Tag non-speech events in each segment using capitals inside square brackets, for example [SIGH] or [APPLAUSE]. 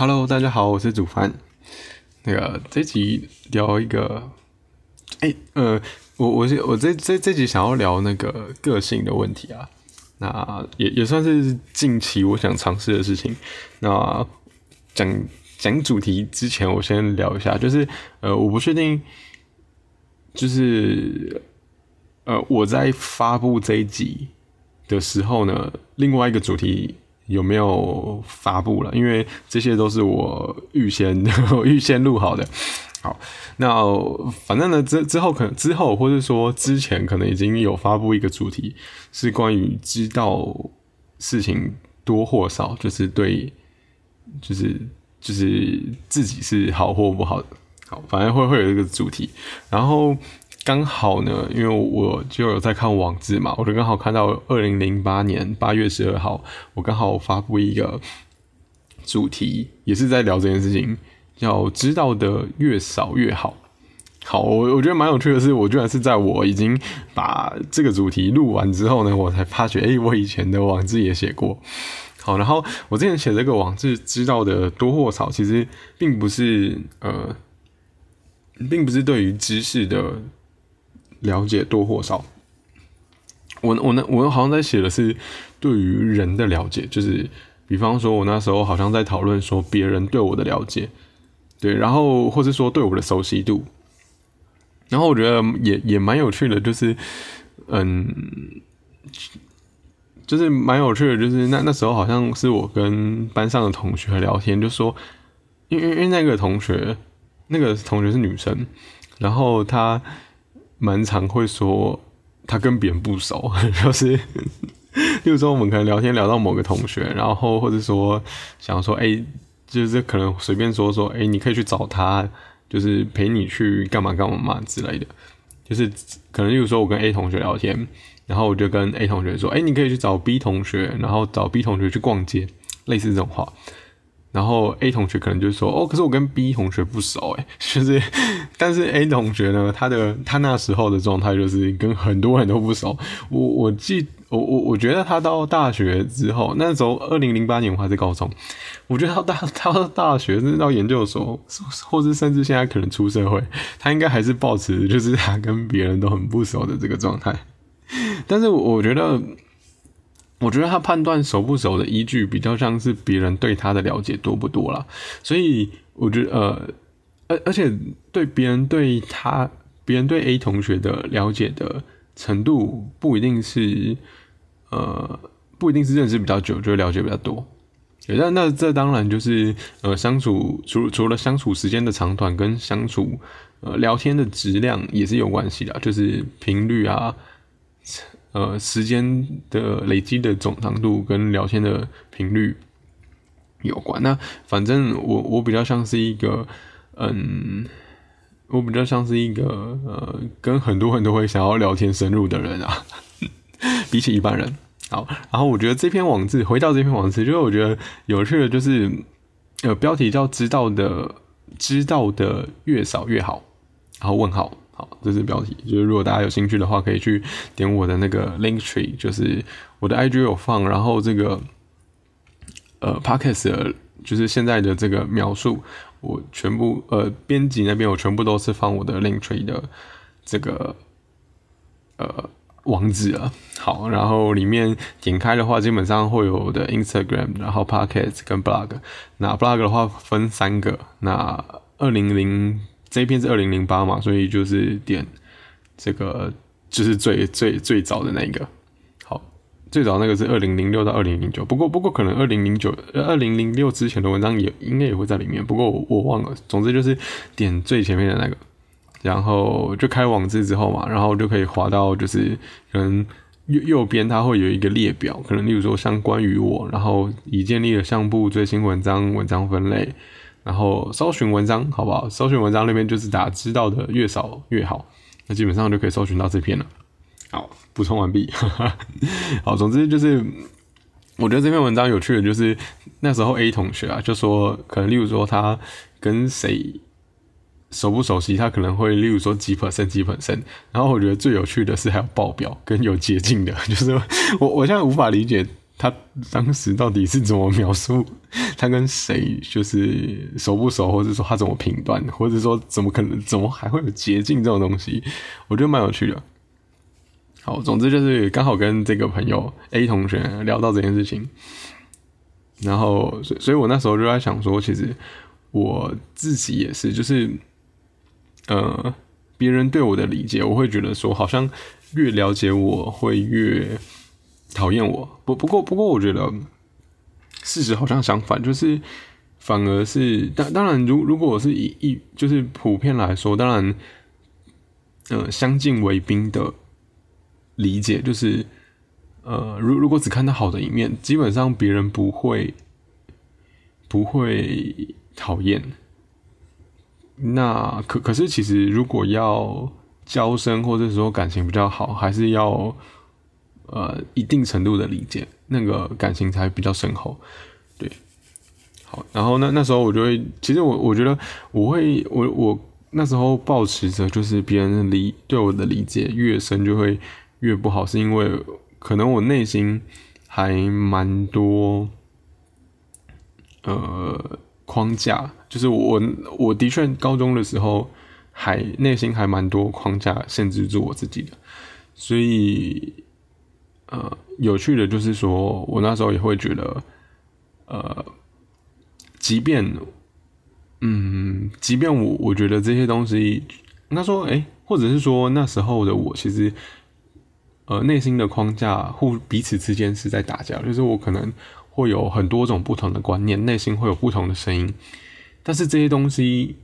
Hello，大家好，我是主凡。那个这集聊一个，哎，呃，我我是我这这这集想要聊那个个性的问题啊，那也也算是近期我想尝试的事情。那讲讲主题之前，我先聊一下，就是呃，我不确定，就是呃，我在发布这一集的时候呢，另外一个主题。有没有发布了？因为这些都是我预先 [LAUGHS] 预先录好的。好，那反正呢，之之后可能之后，或者说之前，可能已经有发布一个主题，是关于知道事情多或少，就是对，就是就是自己是好或不好的。好，反正会会有一个主题，然后。刚好呢，因为我就有在看网志嘛，我就刚好看到二零零八年八月十二号，我刚好发布一个主题，也是在聊这件事情，叫知道的越少越好。好，我我觉得蛮有趣的是，我居然是在我已经把这个主题录完之后呢，我才发觉，哎，我以前的网志也写过。好，然后我之前写这个网志知道的多或少，其实并不是呃，并不是对于知识的。了解多或少，我我那我好像在写的是对于人的了解，就是比方说，我那时候好像在讨论说别人对我的了解，对，然后或是说对我的熟悉度，然后我觉得也也蛮有趣的，就是嗯，就是蛮有趣的，就是那那时候好像是我跟班上的同学聊天，就说，因为因为那个同学，那个同学是女生，然后她。蛮常会说他跟别人不熟，[LAUGHS] 就是，[LAUGHS] 例如说我们可能聊天聊到某个同学，然后或者说想说，哎，就是可能随便说说，哎，你可以去找他，就是陪你去干嘛干嘛嘛之类的，就是可能例如说我跟 A 同学聊天，然后我就跟 A 同学说，哎，你可以去找 B 同学，然后找 B 同学去逛街，类似这种话。然后 A 同学可能就说：“哦，可是我跟 B 同学不熟，诶，[LAUGHS] 就是，但是 A 同学呢，他的他那时候的状态就是跟很多人都不熟。我我记我我我觉得他到大学之后，那时候二零零八年我还在高中，我觉得他大 [LAUGHS] 到大学甚至到研究所，或者甚至现在可能出社会，他应该还是保持就是他跟别人都很不熟的这个状态。但是我觉得。我觉得他判断熟不熟的依据比较像是别人对他的了解多不多了，所以我觉得呃，而而且对别人对他，别人对 A 同学的了解的程度不一定是呃，不一定是认识比较久就了解比较多，那那这当然就是呃相处除除了相处时间的长短跟相处呃聊天的质量也是有关系的，就是频率啊。呃，时间的累积的总长度跟聊天的频率有关。那反正我我比较像是一个，嗯，我比较像是一个呃，跟很多很多会想要聊天深入的人啊，[LAUGHS] 比起一般人。好，然后我觉得这篇网志，回到这篇网志，就是我觉得有趣的，就是呃，标题叫“知道的知道的越少越好”，然后问号。好，这是标题。就是如果大家有兴趣的话，可以去点我的那个 link tree，就是我的 IG 有放，然后这个呃 podcast 就是现在的这个描述，我全部呃编辑那边我全部都是放我的 link tree 的这个呃网址啊。好，然后里面点开的话，基本上会有我的 Instagram，然后 podcast 跟 blog。那 blog 的话分三个，那二零零。这一篇是二零零八嘛，所以就是点这个就是最最最早的那一个。好，最早那个是二零零六到二零零九，不过不过可能二零零九二零零六之前的文章也应该也会在里面，不过我我忘了。总之就是点最前面的那个，然后就开网志之后嘛，然后就可以滑到就是可能右右边它会有一个列表，可能例如说像关于我，然后已建立了相簿最新文章文章分类。然后搜寻文章，好不好？搜寻文章那边就是打知道的越少越好，那基本上就可以搜寻到这篇了。好，补充完毕。[LAUGHS] 好，总之就是，我觉得这篇文章有趣的，就是那时候 A 同学啊，就说可能例如说他跟谁熟不熟悉，他可能会例如说几 percent 几 percent。然后我觉得最有趣的是还有报表跟有捷径的，[LAUGHS] 就是我我现在无法理解他当时到底是怎么描述 [LAUGHS] 他跟谁就是熟不熟，或者说他怎么评断，或者说怎么可能怎么还会有捷径这种东西，我觉得蛮有趣的。好，总之就是刚好跟这个朋友 A 同学聊到这件事情，然后所所以，我那时候就在想说，其实我自己也是，就是呃，别人对我的理解，我会觉得说，好像越了解我会越。讨厌我不不过不过我觉得事实好像相反，就是反而是当当然如如果我是以一就是普遍来说，当然，呃相敬为宾的理解就是呃如如果只看到好的一面，基本上别人不会不会讨厌。那可可是其实如果要交深或者说感情比较好，还是要。呃，一定程度的理解，那个感情才比较深厚，对。好，然后那那时候我就会，其实我我觉得我会，我我那时候保持着就是别人理对我的理解越深就会越不好，是因为可能我内心还蛮多呃框架，就是我我的确高中的时候还内心还蛮多框架限制住我自己的，所以。呃，有趣的就是说，我那时候也会觉得，呃，即便，嗯，即便我我觉得这些东西，他说，哎，或者是说那时候的我，其实，呃，内心的框架互彼此之间是在打架，就是我可能会有很多种不同的观念，内心会有不同的声音，但是这些东西，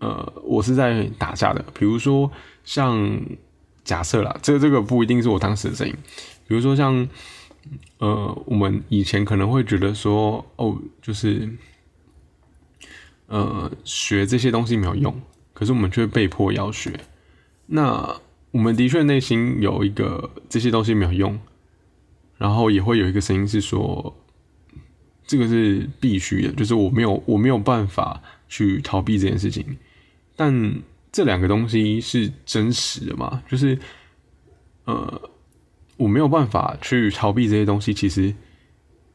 呃，我是在打架的，比如说像。假设啦，这个这个不一定是我当时的声音。比如说像，呃，我们以前可能会觉得说，哦，就是，呃，学这些东西没有用，可是我们却被迫要学。那我们的确内心有一个这些东西没有用，然后也会有一个声音是说，这个是必须的，就是我没有我没有办法去逃避这件事情，但。这两个东西是真实的嘛？就是，呃，我没有办法去逃避这些东西。其实，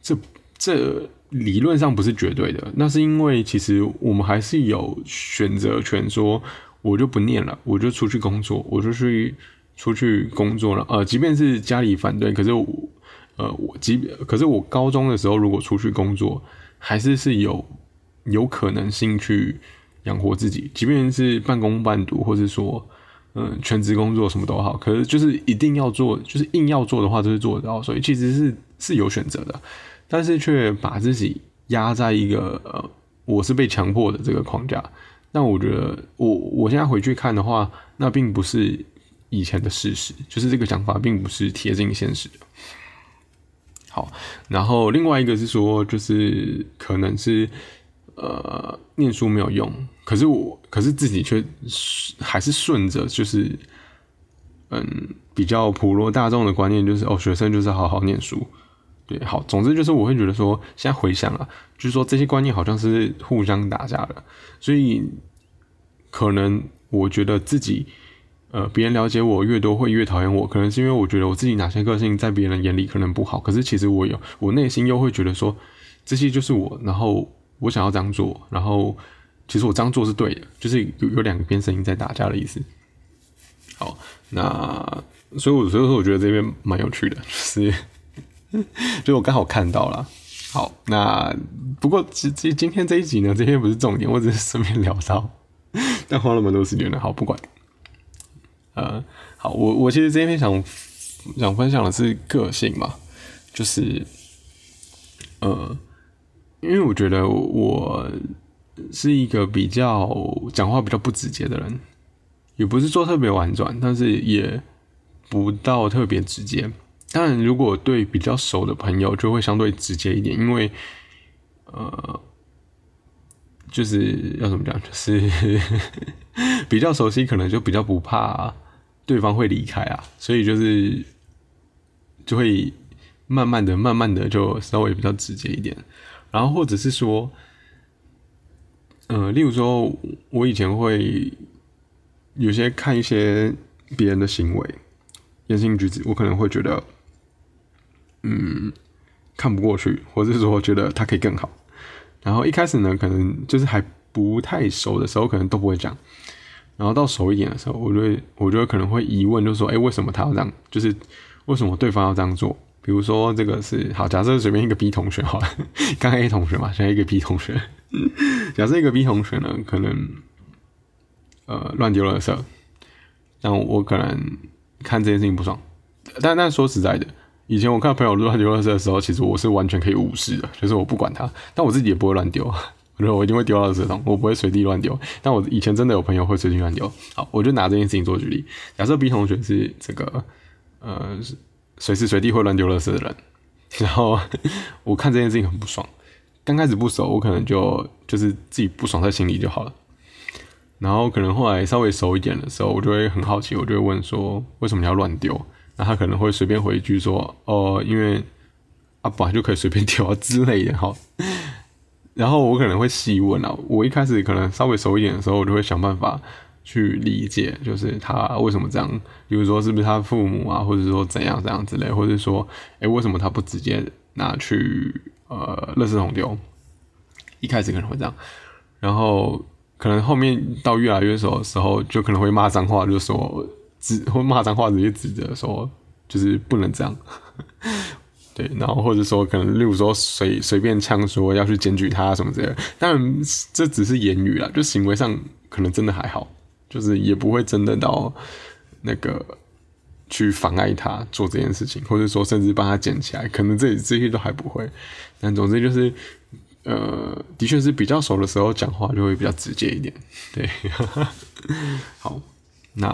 这这理论上不是绝对的。那是因为其实我们还是有选择权，说我就不念了，我就出去工作，我就去出去工作了。呃，即便是家里反对，可是我，呃，我即可是我高中的时候如果出去工作，还是是有有可能性去。养活自己，即便是半工半读，或者说，嗯，全职工作什么都好，可是就是一定要做，就是硬要做的话，就是做得到。所以其实是是有选择的，但是却把自己压在一个呃，我是被强迫的这个框架。那我觉得，我我现在回去看的话，那并不是以前的事实，就是这个想法并不是贴近现实的。好，然后另外一个是说，就是可能是。呃，念书没有用，可是我，可是自己却还是顺着，就是，嗯，比较普罗大众的观念，就是哦，学生就是好好念书，对，好，总之就是我会觉得说，现在回想啊，就是说这些观念好像是互相打架的，所以可能我觉得自己，呃，别人了解我越多，会越讨厌我，可能是因为我觉得我自己哪些个性在别人眼里可能不好，可是其实我有，我内心又会觉得说，这些就是我，然后。我想要这样做，然后其实我这样做是对的，就是有有两边声音在打架的意思。好，那所以我所以说我觉得这边蛮有趣的，[LAUGHS] 就是，就我刚好看到了。好，那不过今今今天这一集呢，这些不是重点，我只是顺便聊到，[LAUGHS] 但花了蛮多时间的。好，不管。呃，好，我我其实这边想想分享的是个性嘛，就是，呃。因为我觉得我是一个比较讲话比较不直接的人，也不是说特别婉转，但是也不到特别直接。当然，如果对比较熟的朋友，就会相对直接一点，因为呃，就是要怎么讲，就是 [LAUGHS] 比较熟悉，可能就比较不怕对方会离开啊，所以就是就会慢慢的、慢慢的就稍微比较直接一点。然后或者是说，呃，例如说，我以前会有些看一些别人的行为、言行举止，我可能会觉得，嗯，看不过去，或者是说觉得他可以更好。然后一开始呢，可能就是还不太熟的时候，可能都不会讲。然后到熟一点的时候，我就会，我就会可能会疑问，就说，哎，为什么他要这样？就是为什么对方要这样做？比如说这个是好，假设随便一个 B 同学好了，刚 A 同学嘛，现在一个 B 同学。假设一个 B 同学呢，可能呃乱丢垃圾，但我可能看这件事情不爽。但但说实在的，以前我看朋友乱丢垃圾的时候，其实我是完全可以无视的，就是我不管他，但我自己也不会乱丢。我觉得我一定会丢到垃圾桶，我不会随地乱丢。但我以前真的有朋友会随地乱丢。好，我就拿这件事情做举例。假设 B 同学是这个呃。随时随地会乱丢垃圾的人，然后 [LAUGHS] 我看这件事情很不爽。刚开始不熟，我可能就就是自己不爽在心里就好了。然后可能后来稍微熟一点的时候，我就会很好奇，我就会问说：为什么你要乱丢？那他可能会随便回一句说：哦，因为啊本来就可以随便丢啊之类的。哈。[LAUGHS] 然后我可能会细问啊，我一开始可能稍微熟一点的时候，我就会想办法。去理解，就是他为什么这样，比如说是不是他父母啊，或者说怎样怎样之类，或者说，哎，为什么他不直接拿去呃，垃圾桶丢？一开始可能会这样，然后可能后面到越来越熟的时候，就可能会骂脏话，就说指会骂脏话，直接指着说，就是不能这样。[LAUGHS] 对，然后或者说可能例如说随随便呛说要去检举他什么之类，当然这只是言语啦，就行为上可能真的还好。就是也不会真的到那个去妨碍他做这件事情，或者说甚至帮他捡起来，可能这这些都还不会。但总之就是，呃，的确是比较熟的时候讲话就会比较直接一点。对，[LAUGHS] 好，那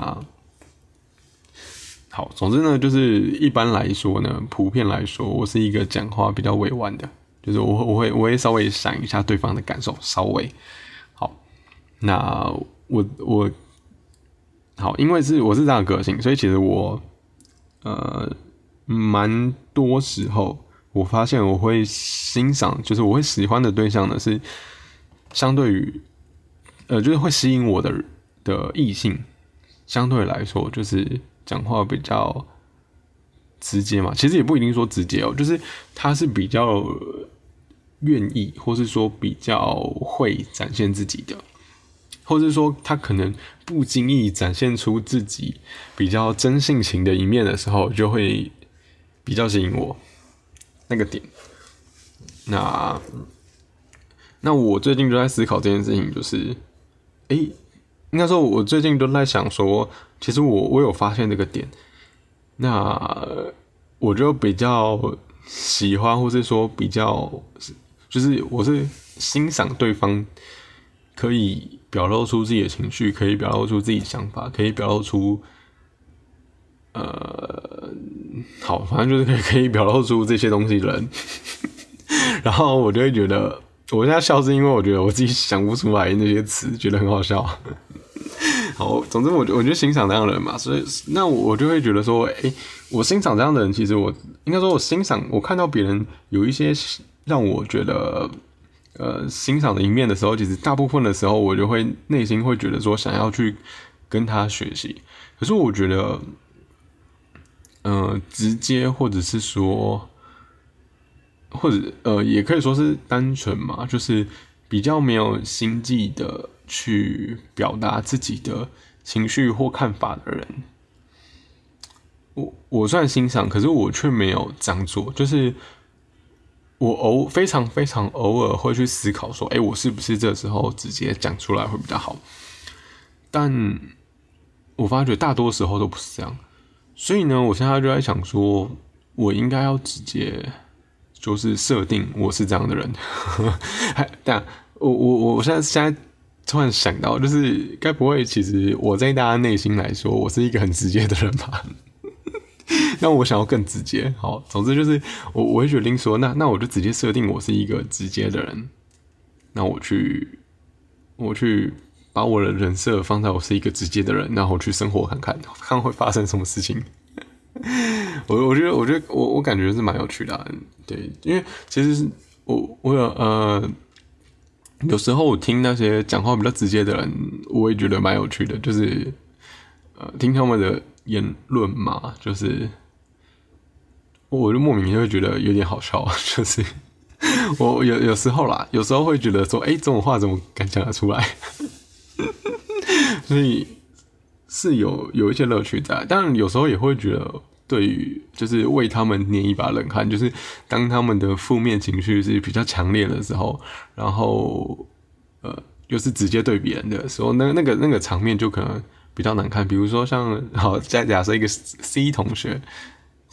好，总之呢，就是一般来说呢，普遍来说，我是一个讲话比较委婉的，就是我我会我会稍微想一下对方的感受，稍微好。那我我。好，因为是我是这样的个性，所以其实我，呃，蛮多时候我发现我会欣赏，就是我会喜欢的对象呢是相对于，呃，就是会吸引我的的异性，相对来说就是讲话比较直接嘛，其实也不一定说直接哦，就是他是比较愿意，或是说比较会展现自己的。或者说他可能不经意展现出自己比较真性情的一面的时候，就会比较吸引我那个点。那那我最近就在思考这件事情，就是，诶，应该说我最近都在想说，其实我我有发现这个点。那我就比较喜欢，或是说比较，就是我是欣赏对方。可以表露出自己的情绪，可以表露出自己想法，可以表露出，呃，好，反正就是可以 [LAUGHS] 可以表露出这些东西的人。[LAUGHS] 然后我就会觉得，我现在笑是因为我觉得我自己想不出来那些词，觉得很好笑。[LAUGHS] 好，总之我我就欣赏这样的人嘛，所以那我就会觉得说，哎，我欣赏这样的人，其实我应该说，我欣赏我看到别人有一些让我觉得。呃，欣赏的一面的时候，其实大部分的时候，我就会内心会觉得说想要去跟他学习。可是我觉得，呃，直接或者是说，或者呃，也可以说是单纯嘛，就是比较没有心计的去表达自己的情绪或看法的人，我我算欣赏，可是我却没有这样做，就是。我偶非常非常偶尔会去思考说，哎，我是不是这时候直接讲出来会比较好？但我发觉大多时候都不是这样，所以呢，我现在就在想说，我应该要直接就是设定我是这样的人。[LAUGHS] 但我我我现在现在突然想到，就是该不会其实我在大家内心来说，我是一个很直接的人吧？[LAUGHS] 那我想要更直接，好，总之就是我我会决定说，那那我就直接设定我是一个直接的人，那我去我去把我的人设放在我是一个直接的人，然后去生活看看，看会发生什么事情。[LAUGHS] 我我觉得我觉得我我感觉是蛮有趣的，对，因为其实我我有呃有时候我听那些讲话比较直接的人，我也觉得蛮有趣的，就是呃听他们的。言论嘛，就是我就莫名就会觉得有点好笑，[LAUGHS] 就是我有有时候啦，有时候会觉得说，哎，这种话怎么敢讲得出来？[LAUGHS] 所以是有有一些乐趣在，但有时候也会觉得，对于就是为他们捏一把冷汗，就是当他们的负面情绪是比较强烈的时候，然后呃，又是直接对别人的时候，那那个那个场面就可能比较难看。比如说像好，再假设一个 C 同学，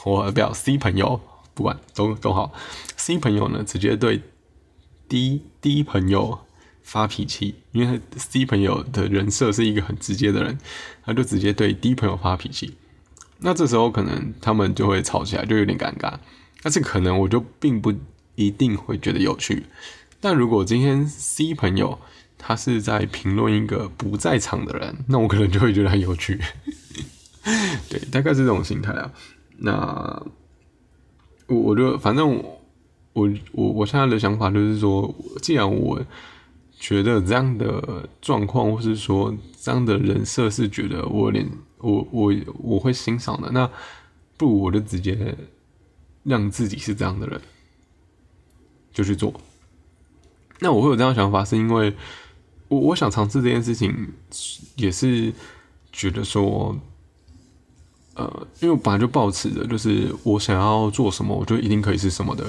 我表 C 朋友，不管都都好，C 朋友呢直接对 D D 朋友。发脾气，因为 C 朋友的人设是一个很直接的人，他就直接对 D 朋友发脾气。那这时候可能他们就会吵起来，就有点尴尬。但是可能我就并不一定会觉得有趣。但如果今天 C 朋友他是在评论一个不在场的人，那我可能就会觉得很有趣。[LAUGHS] 对，大概是这种心态啊。那我我就反正我我我我现在的想法就是说，既然我觉得这样的状况，或是说这样的人设是觉得我连我我我会欣赏的，那不如我就直接让自己是这样的人，就去做。那我会有这样想法，是因为我我想尝试这件事情，也是觉得说，呃，因为我本来就抱持着，就是我想要做什么，我就一定可以是什么的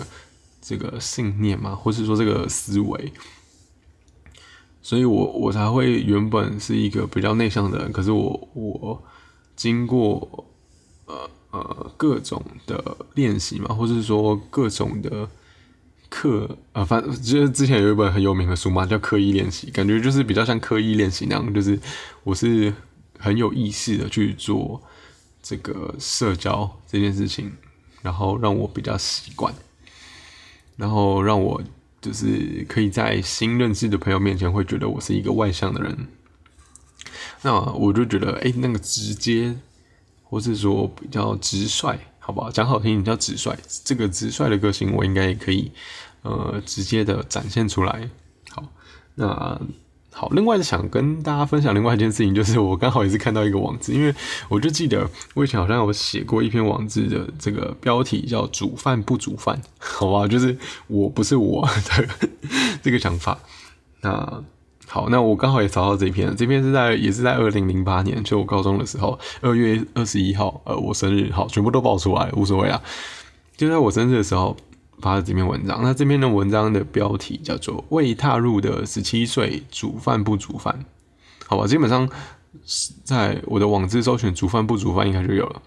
这个信念嘛，或是说这个思维。所以，我我才会原本是一个比较内向的人，可是我我经过呃呃各种的练习嘛，或是说各种的课啊，反正就是之前有一本很有名的书嘛，叫刻意练习，感觉就是比较像刻意练习那样，就是我是很有意识的去做这个社交这件事情，然后让我比较习惯，然后让我。就是可以在新认识的朋友面前会觉得我是一个外向的人，那我就觉得，哎，那个直接，或是说比较直率，好不好？讲好听，你叫直率，这个直率的个性，我应该也可以，呃，直接的展现出来。好，那。好，另外想跟大家分享另外一件事情，就是我刚好也是看到一个网志，因为我就记得我以前好像有写过一篇网志的这个标题叫“煮饭不煮饭”，[LAUGHS] 好吧，就是我不是我的这个想法。那好，那我刚好也找到这篇，这篇是在也是在二零零八年，就我高中的时候，二月二十一号，呃，我生日，好，全部都爆出来，无所谓啊，就在我生日的时候。发了这篇文章，那这篇的文章的标题叫做“未踏入的十七岁煮饭不煮饭”，好吧，基本上在我的网志搜寻“煮饭不煮饭”应该就有了。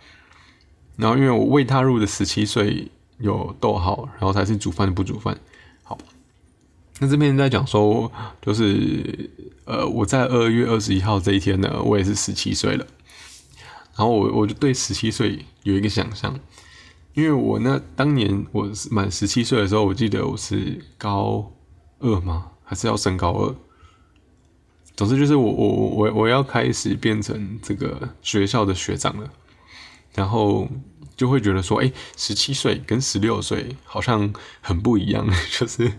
然后因为我未踏入的十七岁有逗号，然后才是煮饭不煮饭。好，那这边在讲说，就是呃，我在二月二十一号这一天呢，我也是十七岁了。然后我我就对十七岁有一个想象。因为我那当年我满十七岁的时候，我记得我是高二吗？还是要升高二？总之就是我我我我要开始变成这个学校的学长了，然后就会觉得说，哎，十七岁跟十六岁好像很不一样，[LAUGHS] 就是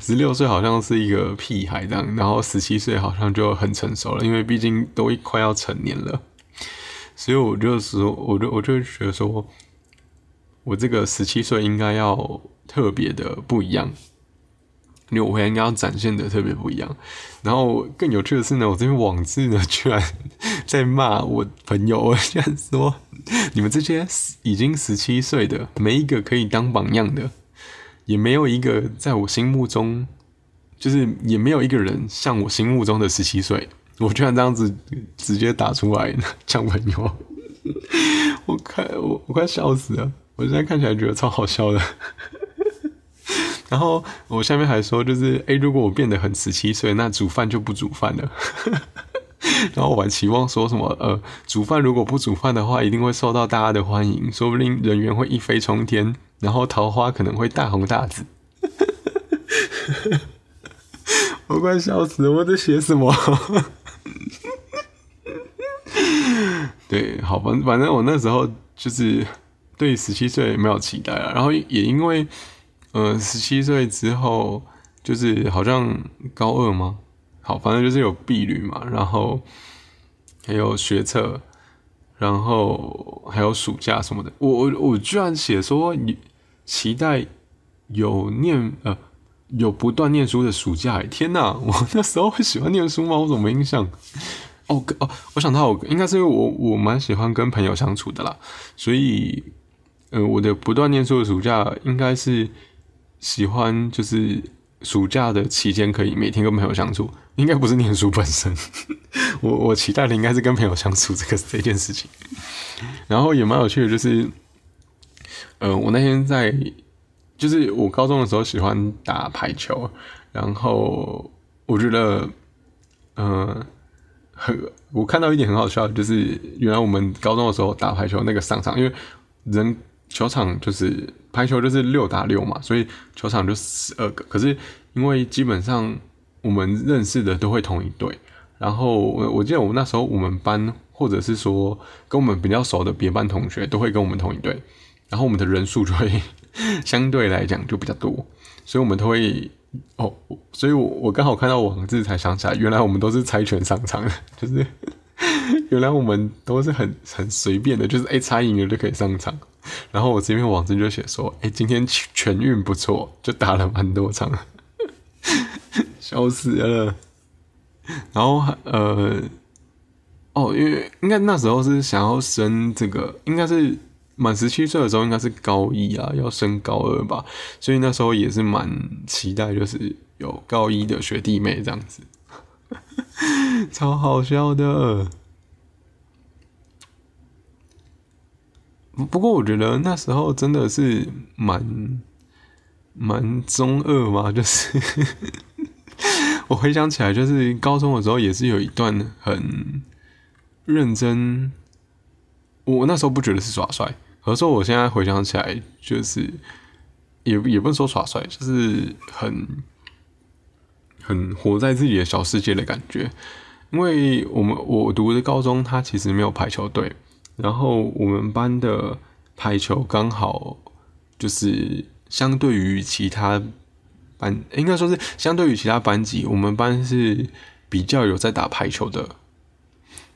十六岁好像是一个屁孩这样，然后十七岁好像就很成熟了，因为毕竟都快要成年了，所以我就说，我就我就觉得说。我这个十七岁应该要特别的不一样，因为我应该要展现的特别不一样。然后更有趣的是呢，我这边网志呢居然在骂我朋友，我居然说你们这些已经十七岁的，没一个可以当榜样的，也没有一个在我心目中，就是也没有一个人像我心目中的十七岁。我居然这样子直接打出来像朋友，我快我我快笑死了。我现在看起来觉得超好笑的，[LAUGHS] 然后我下面还说，就是哎，如果我变得很十七岁，那煮饭就不煮饭了。[LAUGHS] 然后我还期望说什么，呃，煮饭如果不煮饭的话，一定会受到大家的欢迎，说不定人缘会一飞冲天，然后桃花可能会大红大紫。[LAUGHS] 我快笑死了，我在写什么？对，好，反反正我那时候就是。对十七岁没有期待了，然后也因为，呃，十七岁之后就是好像高二吗？好，反正就是有毕旅嘛，然后还有学测，然后还有暑假什么的。我我我居然写说你期待有念呃有不断念书的暑假，天哪！我那时候会喜欢念书吗？我怎么没印象？哦哦，我想到我应该是因为我我蛮喜欢跟朋友相处的啦，所以呃我的不断念书的暑假应该是喜欢就是暑假的期间可以每天跟朋友相处，应该不是念书本身。[LAUGHS] 我我期待的应该是跟朋友相处这个这件事情，然后也蛮有趣的，就是呃我那天在就是我高中的时候喜欢打排球，然后我觉得嗯。很，我看到一点很好笑，就是原来我们高中的时候打排球那个上场，因为人球场就是排球就是六打六嘛，所以球场就十二个。可是因为基本上我们认识的都会同一队，然后我我记得我们那时候我们班或者是说跟我们比较熟的别班同学都会跟我们同一队，然后我们的人数就会相对来讲就比较多，所以我们都会。哦，所以我我刚好看到网字才想起来，原来我们都是猜拳上场的，[LAUGHS] 就是原来我们都是很很随便的，就是哎猜赢了就可以上场。然后我这边网站就写说，哎今天全运不错，就打了蛮多场，[LAUGHS] 笑死了。然后呃，哦，因为应该那时候是想要升这个，应该是。满十七岁的时候应该是高一啊，要升高二吧，所以那时候也是蛮期待，就是有高一的学弟妹这样子，[LAUGHS] 超好笑的。不过我觉得那时候真的是蛮蛮中二嘛，就是 [LAUGHS] 我回想起来，就是高中的时候也是有一段很认真。我那时候不觉得是耍帅，可是我现在回想起来，就是也也不能说耍帅，就是很很活在自己的小世界的感觉。因为我们我读的高中，它其实没有排球队，然后我们班的排球刚好就是相对于其他班，应该说是相对于其他班级，我们班是比较有在打排球的，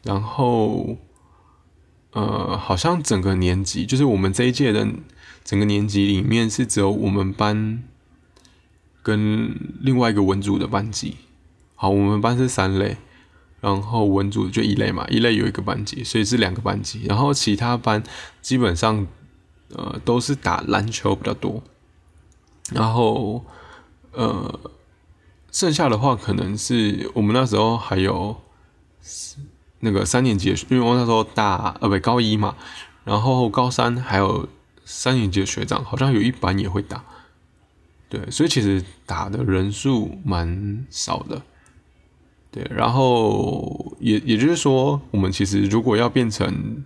然后。呃，好像整个年级，就是我们这一届的整个年级里面，是只有我们班跟另外一个文组的班级。好，我们班是三类，然后文组就一类嘛，一类有一个班级，所以是两个班级。然后其他班基本上呃都是打篮球比较多，然后呃剩下的话可能是我们那时候还有。那个三年级的，因为我那时候大呃不高一嘛，然后高三还有三年级的学长，好像有一班也会打，对，所以其实打的人数蛮少的，对，然后也也就是说，我们其实如果要变成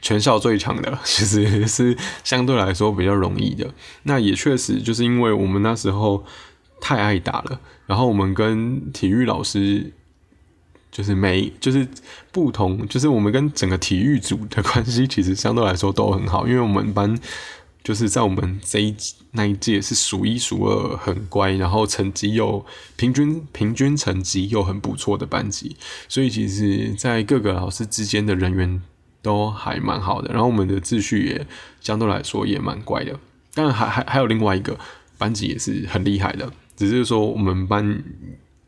全校最强的，[LAUGHS] 其实是相对来说比较容易的。那也确实就是因为我们那时候太爱打了，然后我们跟体育老师。就是每就是不同，就是我们跟整个体育组的关系其实相对来说都很好，因为我们班就是在我们这一那一届是数一数二很乖，然后成绩又平均平均成绩又很不错的班级，所以其实在各个老师之间的人缘都还蛮好的，然后我们的秩序也相对来说也蛮乖的。当然还还还有另外一个班级也是很厉害的，只是说我们班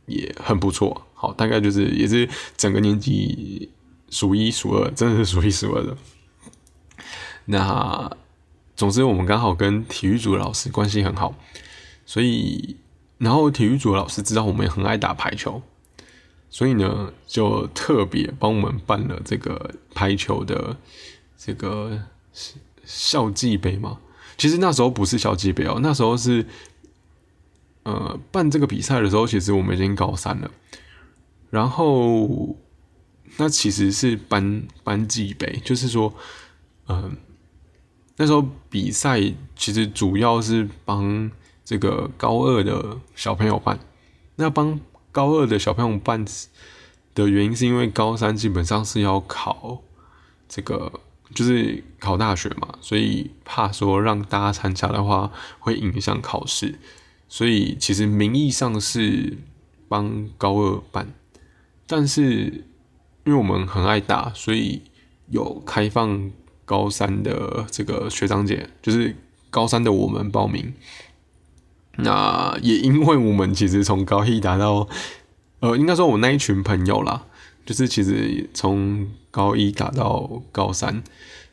也很不错。好，大概就是也是整个年级数一数二，真的是数一数二的。那总之，我们刚好跟体育组老师关系很好，所以然后体育组老师知道我们很爱打排球，所以呢就特别帮我们办了这个排球的这个校际杯嘛。其实那时候不是校际杯哦，那时候是呃办这个比赛的时候，其实我们已经高三了。然后，那其实是班班级杯，就是说，嗯，那时候比赛其实主要是帮这个高二的小朋友办。那帮高二的小朋友办的原因，是因为高三基本上是要考这个，就是考大学嘛，所以怕说让大家参加的话会影响考试，所以其实名义上是帮高二办。但是，因为我们很爱打，所以有开放高三的这个学长姐，就是高三的我们报名。那也因为我们其实从高一达到，呃，应该说我那一群朋友啦，就是其实从高一打到高三，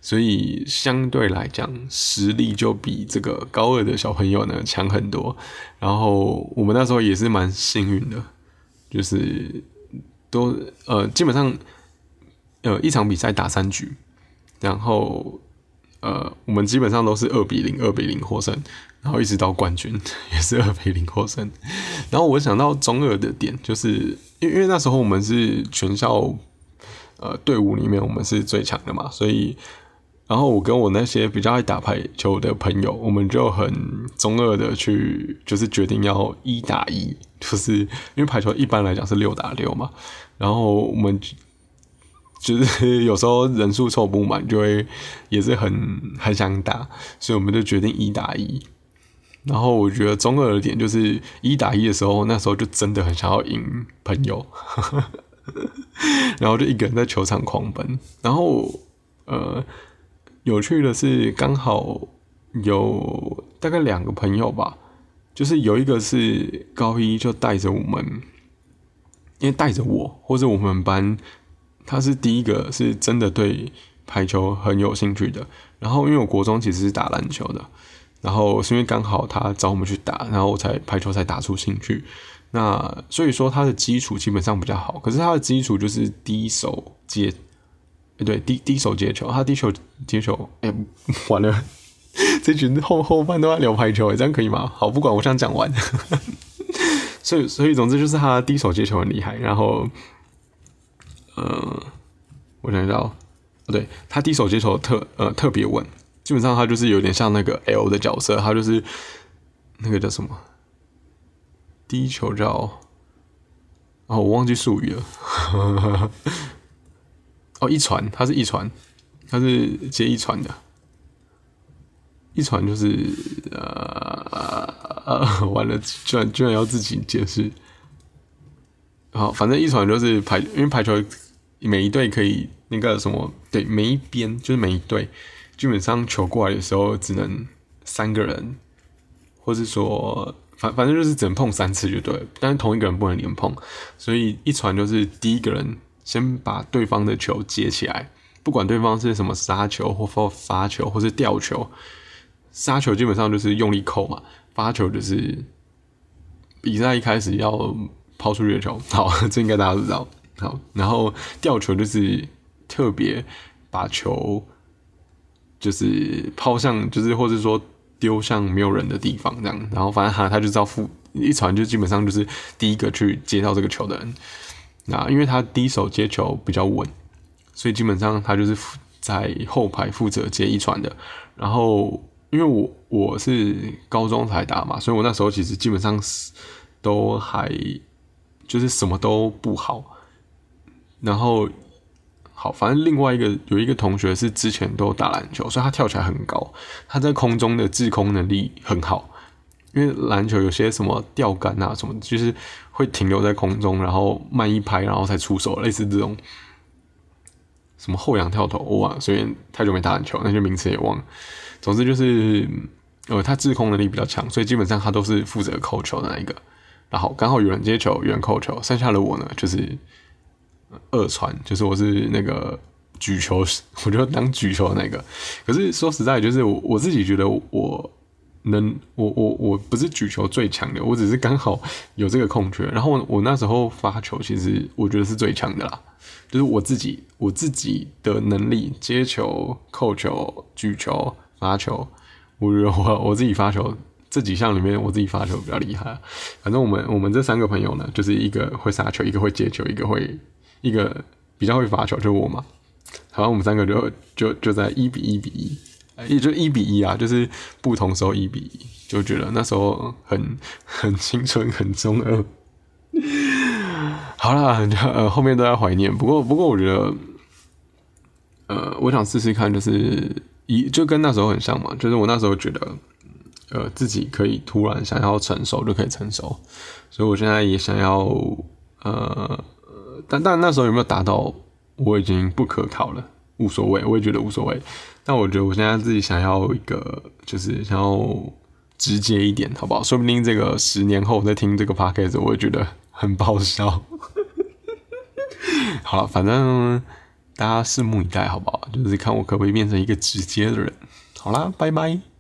所以相对来讲实力就比这个高二的小朋友呢强很多。然后我们那时候也是蛮幸运的，就是都呃基本上呃一场比赛打三局，然后呃我们基本上都是二比零二比零获胜。然后一直到冠军也是二比零获胜。然后我想到中二的点，就是因为那时候我们是全校呃队伍里面我们是最强的嘛，所以然后我跟我那些比较爱打排球的朋友，我们就很中二的去就是决定要一打一，就是因为排球一般来讲是六打六嘛，然后我们就是有时候人数凑不满，就会也是很很想打，所以我们就决定一打一。然后我觉得中二的点就是一打一的时候，那时候就真的很想要赢朋友，[LAUGHS] 然后就一个人在球场狂奔。然后呃，有趣的是刚好有大概两个朋友吧，就是有一个是高一就带着我们，因为带着我或者我们班，他是第一个是真的对排球很有兴趣的。然后因为我国中其实是打篮球的。然后是因为刚好他找我们去打，然后我才排球才打出兴趣。那所以说他的基础基本上比较好，可是他的基础就是低手接，对，低低手接球，他低手接球，哎，完了，这群后后半都在聊排球，这样可以吗？好，不管，我想讲完。[LAUGHS] 所以所以总之就是他低手接球很厉害，然后，呃，我想到，对他第一手接球特呃特别稳。基本上他就是有点像那个 L 的角色，他就是那个叫什么？第一球叫……哦，我忘记术语了。哦，一传，他是一传，他是接一传的。一传就是呃，[LAUGHS] 完了，居然居然要自己解释。好，反正一传就是排，因为排球每一队可以那个什么，对，每一边就是每一队。基本上球过来的时候只能三个人，或是说反反正就是只能碰三次就对，但是同一个人不能连碰，所以一传就是第一个人先把对方的球接起来，不管对方是什么杀球或发发球或是吊球，杀球基本上就是用力扣嘛，发球就是比赛一开始要抛出去的球，好，这应该大家都知道，好，然后吊球就是特别把球。就是抛向，就是或者说丢向没有人的地方这样，然后反正他他就知道负一传就基本上就是第一个去接到这个球的人，那因为他第一手接球比较稳，所以基本上他就是在后排负责接一传的。然后因为我我是高中才打嘛，所以我那时候其实基本上是都还就是什么都不好，然后。好，反正另外一个有一个同学是之前都打篮球，所以他跳起来很高，他在空中的制空能力很好。因为篮球有些什么吊杆啊什么，就是会停留在空中，然后慢一拍，然后才出手，类似这种什么后仰跳投，我忘了，所以太久没打篮球，那些名词也忘了。总之就是，呃，他制空能力比较强，所以基本上他都是负责扣球的那一个。然后刚好有人接球，有人扣球，剩下的我呢，就是。二传就是我是那个举球，我就当举球的那个。可是说实在，就是我我自己觉得我能，我我我不是举球最强的，我只是刚好有这个空缺。然后我那时候发球，其实我觉得是最强的啦。就是我自己我自己的能力，接球、扣球、举球、发球，我我我自己发球这几项里面，我自己发球比较厉害。反正我们我们这三个朋友呢，就是一个会杀球，一个会接球，一个会。一个比较会罚球就我嘛，好，我们三个就就就在一比一比一，也就一比一啊，就是不同时候一比一，就觉得那时候很 [LAUGHS] 很青春，很中二。好啦，呃，后面都在怀念。不过不过，我觉得，呃，我想试试看，就是一就跟那时候很像嘛，就是我那时候觉得，呃，自己可以突然想要成熟就可以成熟，所以我现在也想要，呃。但但那时候有没有达到，我已经不可考了。无所谓，我也觉得无所谓。但我觉得我现在自己想要一个，就是想要直接一点，好不好？说不定这个十年后再听这个 podcast，我会觉得很爆笑。好了，反正大家拭目以待，好不好？就是看我可不可以变成一个直接的人。好啦，拜拜。